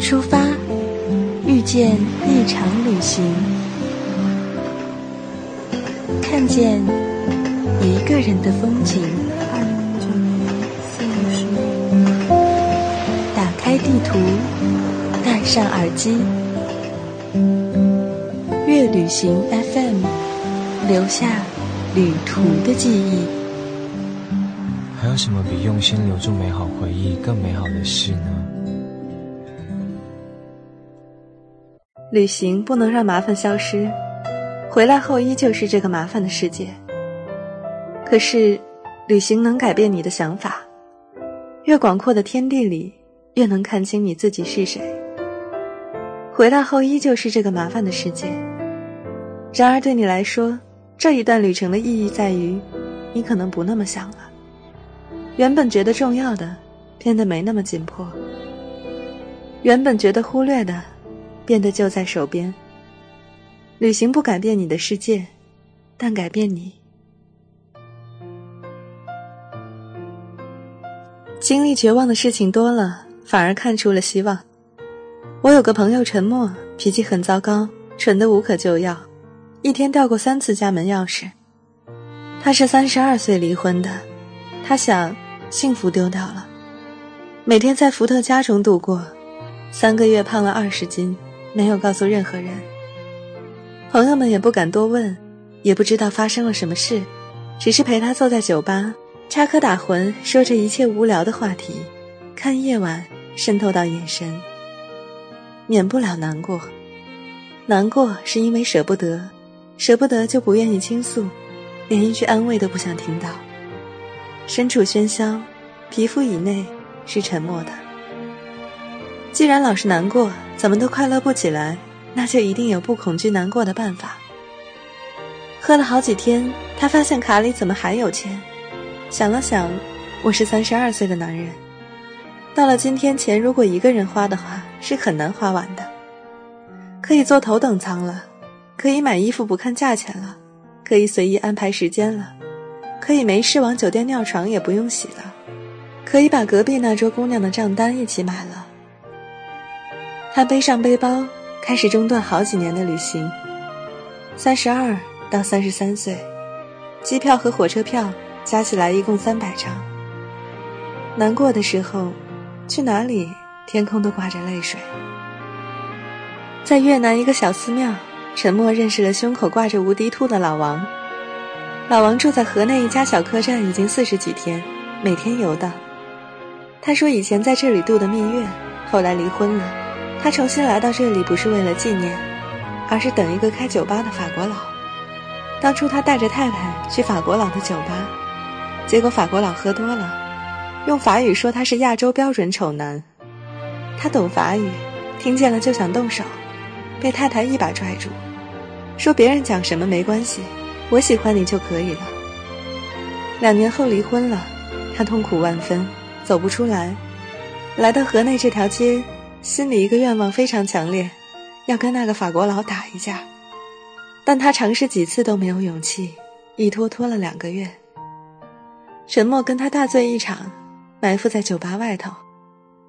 出发，遇见一场旅行，看见一个人的风景。打开地图，戴上耳机，乐旅行 FM，留下旅途的记忆。还有什么比用心留住美好回忆更美好的事呢？旅行不能让麻烦消失，回来后依旧是这个麻烦的世界。可是，旅行能改变你的想法，越广阔的天地里，越能看清你自己是谁。回来后依旧是这个麻烦的世界，然而对你来说，这一段旅程的意义在于，你可能不那么想了。原本觉得重要的，变得没那么紧迫；原本觉得忽略的。变得就在手边。旅行不改变你的世界，但改变你。经历绝望的事情多了，反而看出了希望。我有个朋友陈默，脾气很糟糕，蠢得无可救药，一天掉过三次家门钥匙。他是三十二岁离婚的，他想幸福丢掉了，每天在伏特加中度过，三个月胖了二十斤。没有告诉任何人，朋友们也不敢多问，也不知道发生了什么事，只是陪他坐在酒吧，插科打诨，说着一切无聊的话题，看夜晚渗透到眼神，免不了难过。难过是因为舍不得，舍不得就不愿意倾诉，连一句安慰都不想听到。身处喧嚣，皮肤以内是沉默的。既然老是难过，怎么都快乐不起来，那就一定有不恐惧难过的办法。喝了好几天，他发现卡里怎么还有钱？想了想，我是三十二岁的男人，到了今天，钱如果一个人花的话，是很难花完的。可以坐头等舱了，可以买衣服不看价钱了，可以随意安排时间了，可以没事往酒店尿床也不用洗了，可以把隔壁那桌姑娘的账单一起买了。他背上背包，开始中断好几年的旅行。三十二到三十三岁，机票和火车票加起来一共三百张。难过的时候，去哪里天空都挂着泪水。在越南一个小寺庙，沉默认识了胸口挂着无敌兔的老王。老王住在河内一家小客栈，已经四十几天，每天游荡。他说以前在这里度的蜜月，后来离婚了。他重新来到这里不是为了纪念，而是等一个开酒吧的法国佬。当初他带着太太去法国佬的酒吧，结果法国佬喝多了，用法语说他是亚洲标准丑男。他懂法语，听见了就想动手，被太太一把拽住，说别人讲什么没关系，我喜欢你就可以了。两年后离婚了，他痛苦万分，走不出来，来到河内这条街。心里一个愿望非常强烈，要跟那个法国佬打一架，但他尝试几次都没有勇气，一拖拖了两个月。沉默跟他大醉一场，埋伏在酒吧外头，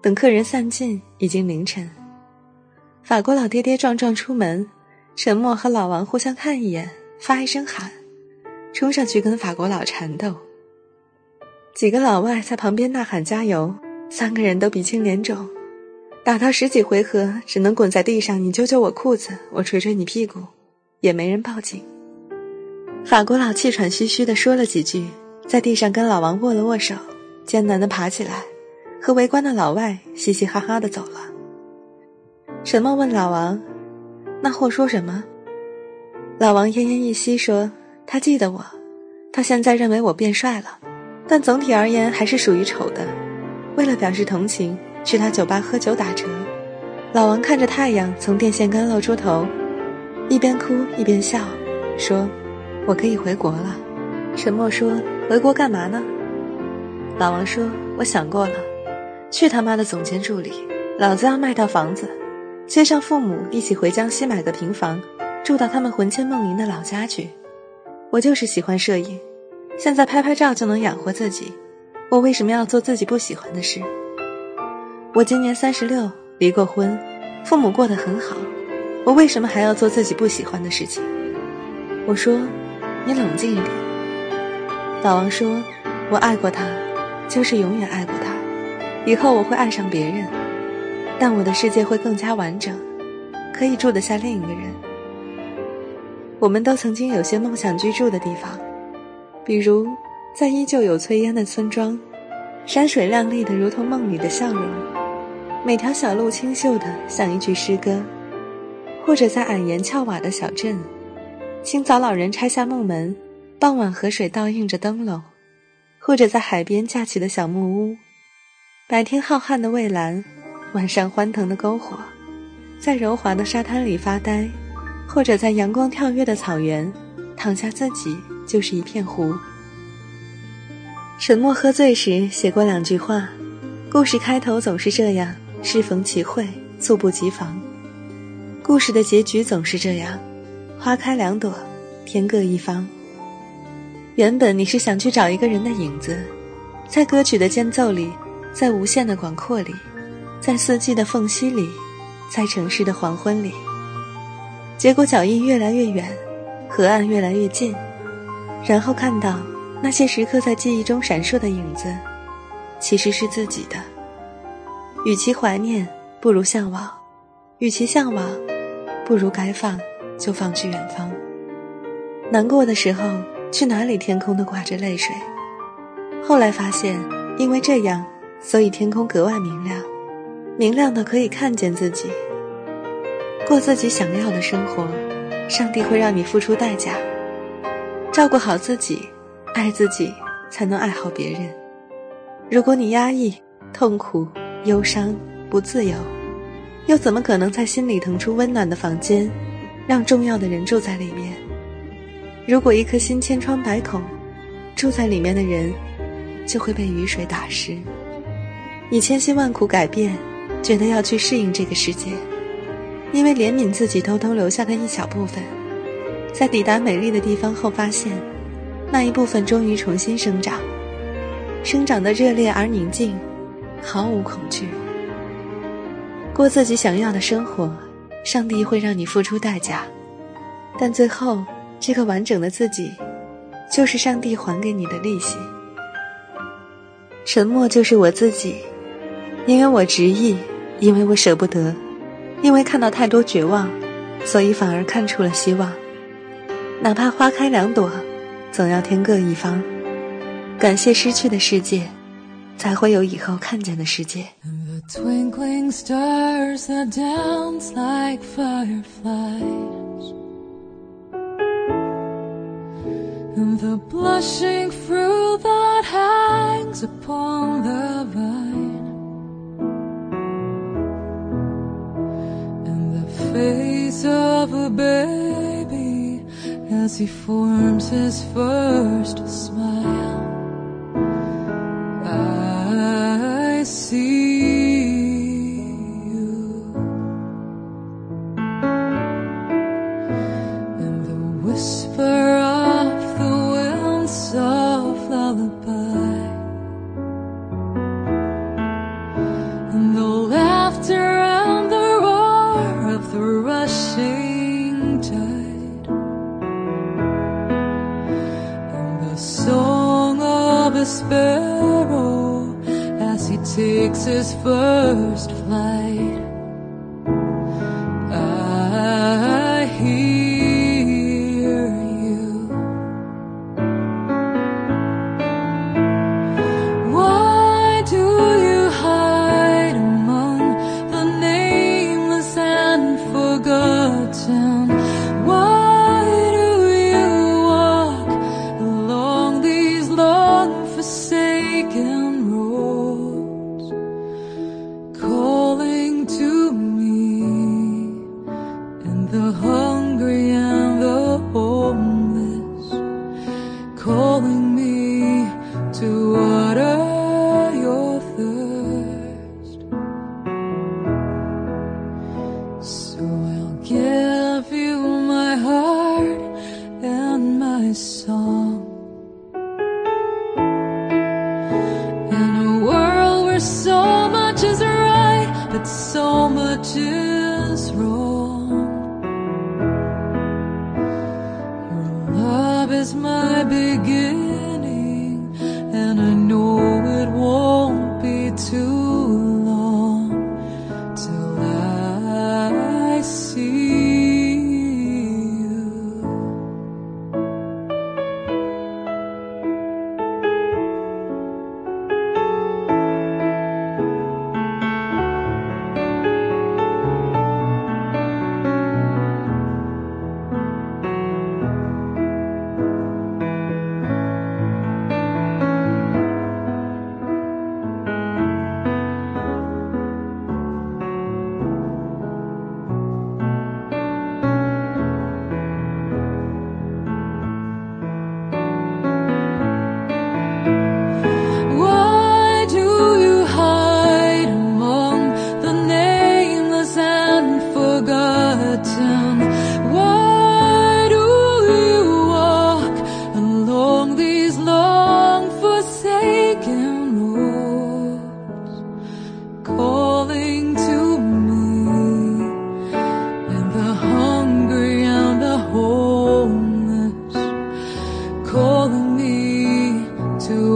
等客人散尽，已经凌晨。法国佬跌跌撞撞出门，沉默和老王互相看一眼，发一声喊，冲上去跟法国佬缠斗。几个老外在旁边呐喊加油，三个人都鼻青脸肿。打到十几回合，只能滚在地上。你揪揪我裤子，我捶捶你屁股，也没人报警。法国佬气喘吁吁地说了几句，在地上跟老王握了握手，艰难地爬起来，和围观的老外嘻嘻哈哈地走了。沈梦问老王：“那货说什么？”老王奄奄一息说：“他记得我，他现在认为我变帅了，但总体而言还是属于丑的。为了表示同情。”去他酒吧喝酒打折，老王看着太阳从电线杆露出头，一边哭一边笑，说：“我可以回国了。”沉默说：“回国干嘛呢？”老王说：“我想过了，去他妈的总监助理，老子要卖套房子，接上父母一起回江西买个平房，住到他们魂牵梦萦的老家去。我就是喜欢摄影，现在拍拍照就能养活自己，我为什么要做自己不喜欢的事？”我今年三十六，离过婚，父母过得很好，我为什么还要做自己不喜欢的事情？我说：“你冷静一点。”老王说：“我爱过他，就是永远爱过他，以后我会爱上别人，但我的世界会更加完整，可以住得下另一个人。”我们都曾经有些梦想居住的地方，比如在依旧有炊烟的村庄，山水亮丽的如同梦里的笑容，每条小路清秀的像一句诗歌，或者在矮檐翘瓦的小镇。清早，老人拆下木门，傍晚河水倒映着灯笼；或者在海边架起的小木屋，白天浩瀚的蔚蓝，晚上欢腾的篝火，在柔滑的沙滩里发呆；或者在阳光跳跃的草原，躺下自己就是一片湖。沉默喝醉时写过两句话：故事开头总是这样，适逢其会，猝不及防；故事的结局总是这样。花开两朵，天各一方。原本你是想去找一个人的影子，在歌曲的间奏里，在无限的广阔里，在四季的缝隙里，在城市的黄昏里。结果脚印越来越远，河岸越来越近，然后看到那些时刻在记忆中闪烁的影子，其实是自己的。与其怀念，不如向往；与其向往，不如该放。就放去远方。难过的时候，去哪里天空都挂着泪水。后来发现，因为这样，所以天空格外明亮，明亮的可以看见自己。过自己想要的生活，上帝会让你付出代价。照顾好自己，爱自己，才能爱好别人。如果你压抑、痛苦、忧伤、不自由，又怎么可能在心里腾出温暖的房间？让重要的人住在里面。如果一颗心千疮百孔，住在里面的人就会被雨水打湿。你千辛万苦改变，觉得要去适应这个世界，因为怜悯自己偷偷留下的一小部分，在抵达美丽的地方后，发现那一部分终于重新生长，生长的热烈而宁静，毫无恐惧，过自己想要的生活。上帝会让你付出代价，但最后，这个完整的自己，就是上帝还给你的利息。沉默就是我自己，因为我执意，因为我舍不得，因为看到太多绝望，所以反而看出了希望。哪怕花开两朵，总要天各一方。感谢失去的世界，才会有以后看见的世界。Twinkling stars that dance like fireflies, and the blushing fruit that hangs upon the vine, and the face of a baby as he forms his first smile. love lullaby. And the laughter and the roar of the rushing tide. And the song of a sparrow as he takes his first flight. to to